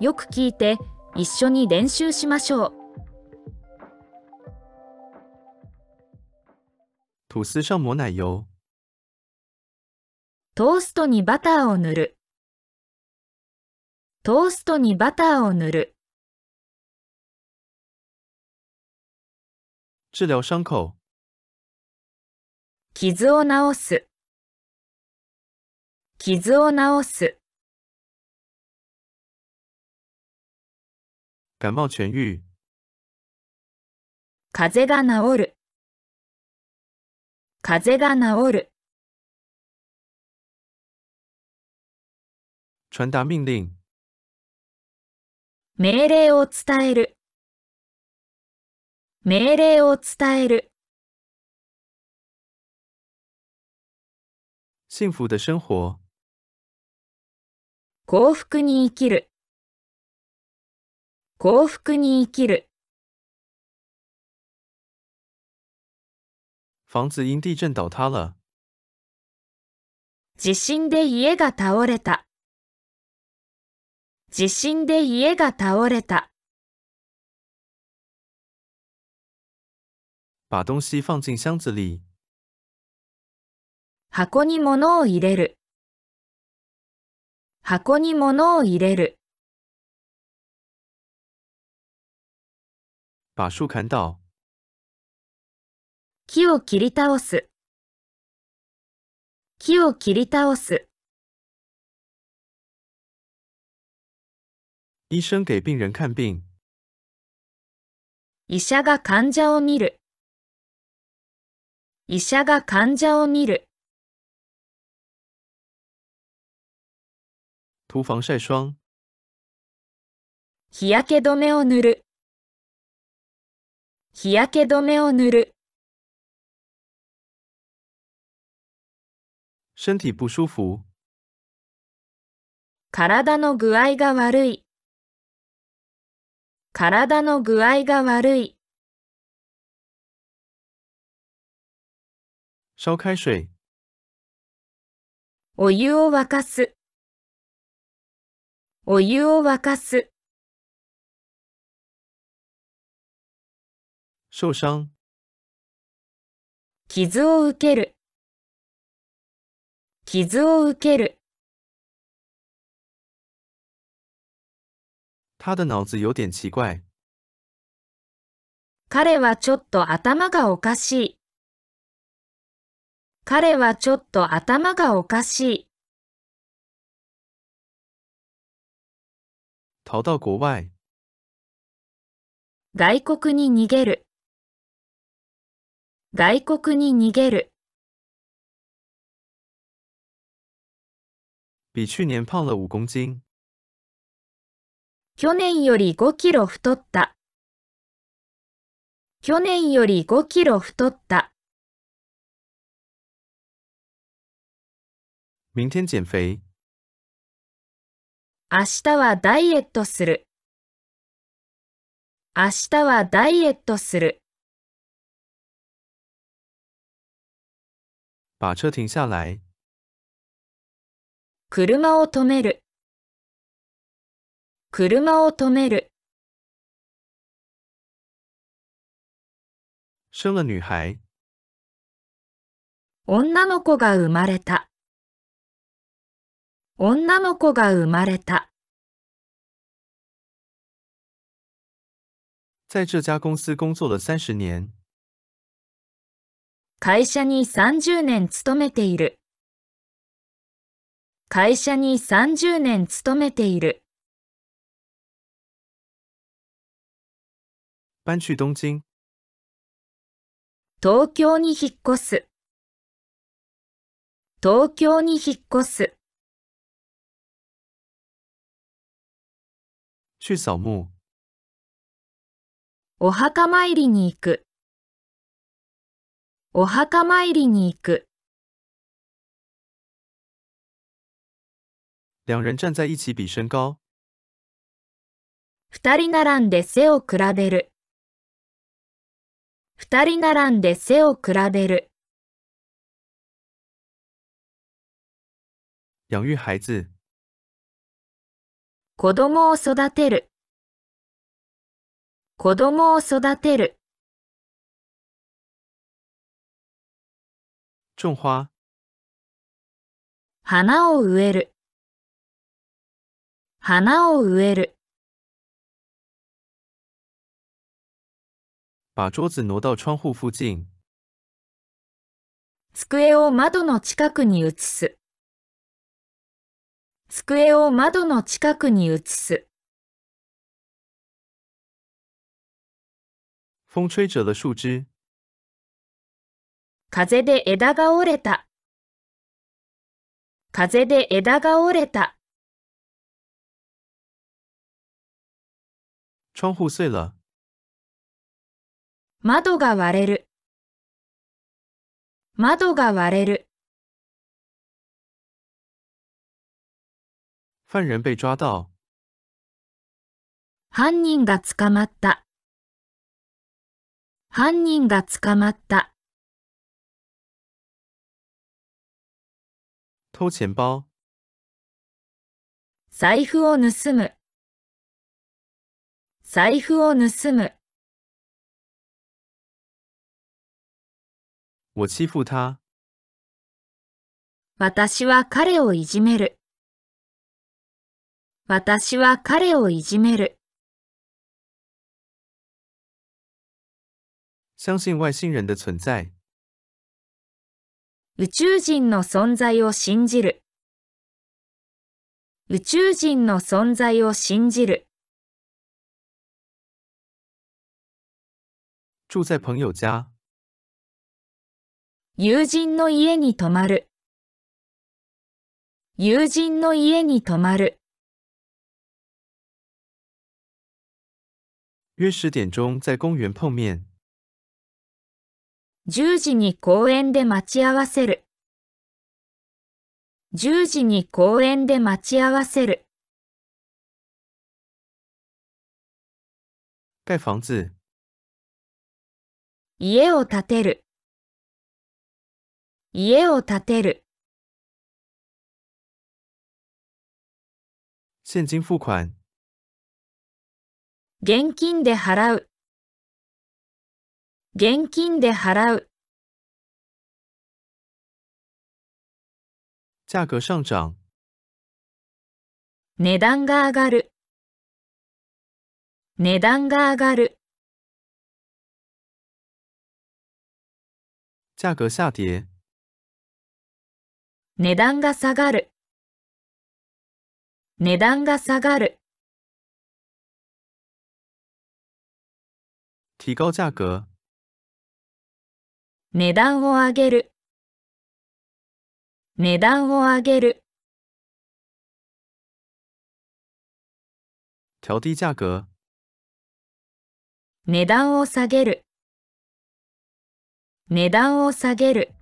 よく聞いて一緒に練習しましょう。吐司上抹奶油，トーストにバターを塗る。トーストにバターを塗る。治疗伤口，傷を治す。傷を治す。感冒痊愈，風が治る。風が治る。传达命令，命令を伝える。命令を伝える。幸福的生活，幸福に生きる。幸福に生きる。房子因地震倒塌了，地震で家が倒れた。地震で家が倒れた。把东西放进箱子里，箱に物を入れる。箱に物を入れる。把树砍倒，木を切り倒す。木を切り倒す。医生给病人看病，医者が患者を見る。医者が患者を見る。涂防晒霜，日焼け止めを塗る。 日焼け止めを塗る。身体不舒服，体の具合が悪い。体の具合が悪い。烧开水，お湯を沸かす。お湯を沸かす。受伤，傷を受ける。傷を受ける。他的脑子有点奇怪，彼はちょっと頭がおかしい。彼はちょっと頭がおかしい。逃到国外，外国に逃げる。外国に逃げる。比去年胖了五公斤，去年より5キロ太った。去年より5キロ太った。明天减肥，明日はダイエットする。明日はダイエットする。把车停下来，車を止める。車を止める。生了女孩，女の子が生まれた。女の子が生まれた。在这家公司工作了三十年， 会社に30年勤めている。会社に30年勤めている。搬去东京，東京に引っ越す。東京に引っ越す。去扫墓，お墓参りに行く。お墓参りに行く。两人站在一起比身高，二人並んで背を比べる。二人並んで背を比べる。养育孩子，子供を育てる。子供を育てる。种花、花を植える。花を植える。把桌子挪到窗户附近。机を窓の近くに移す。机を窓の近くに移す。风吹折了树枝。風で枝が折れた。風で枝が折れた。窗户碎了。窓が割れる。窓が割れる。犯人被抓到。犯人が捕まった。犯人が捕まった。偷钱包。財布を盗む。財布を盗む。我欺负他。私は彼をいじめる。私は彼をいじめる。相信外星人的存在。 宇宙人の存在を信じる。宇宙人の存在を信じる。住在朋友家。友人の家に泊まる。友人の家に泊まる。约十点钟在公园碰面。10時に公園で待ち合わせる。10時に公園で待ち合わせる。盖房子。家を建てる。家を建てる。现金付款。現金で払う。現金で払う。价格上涨。値段が上がる。値段が上がる。价格下跌。値段が下がる。値段が下がる。提高价格。値段を上げる。値段を上げる。调低价格。値段を下げる。値段を下げる。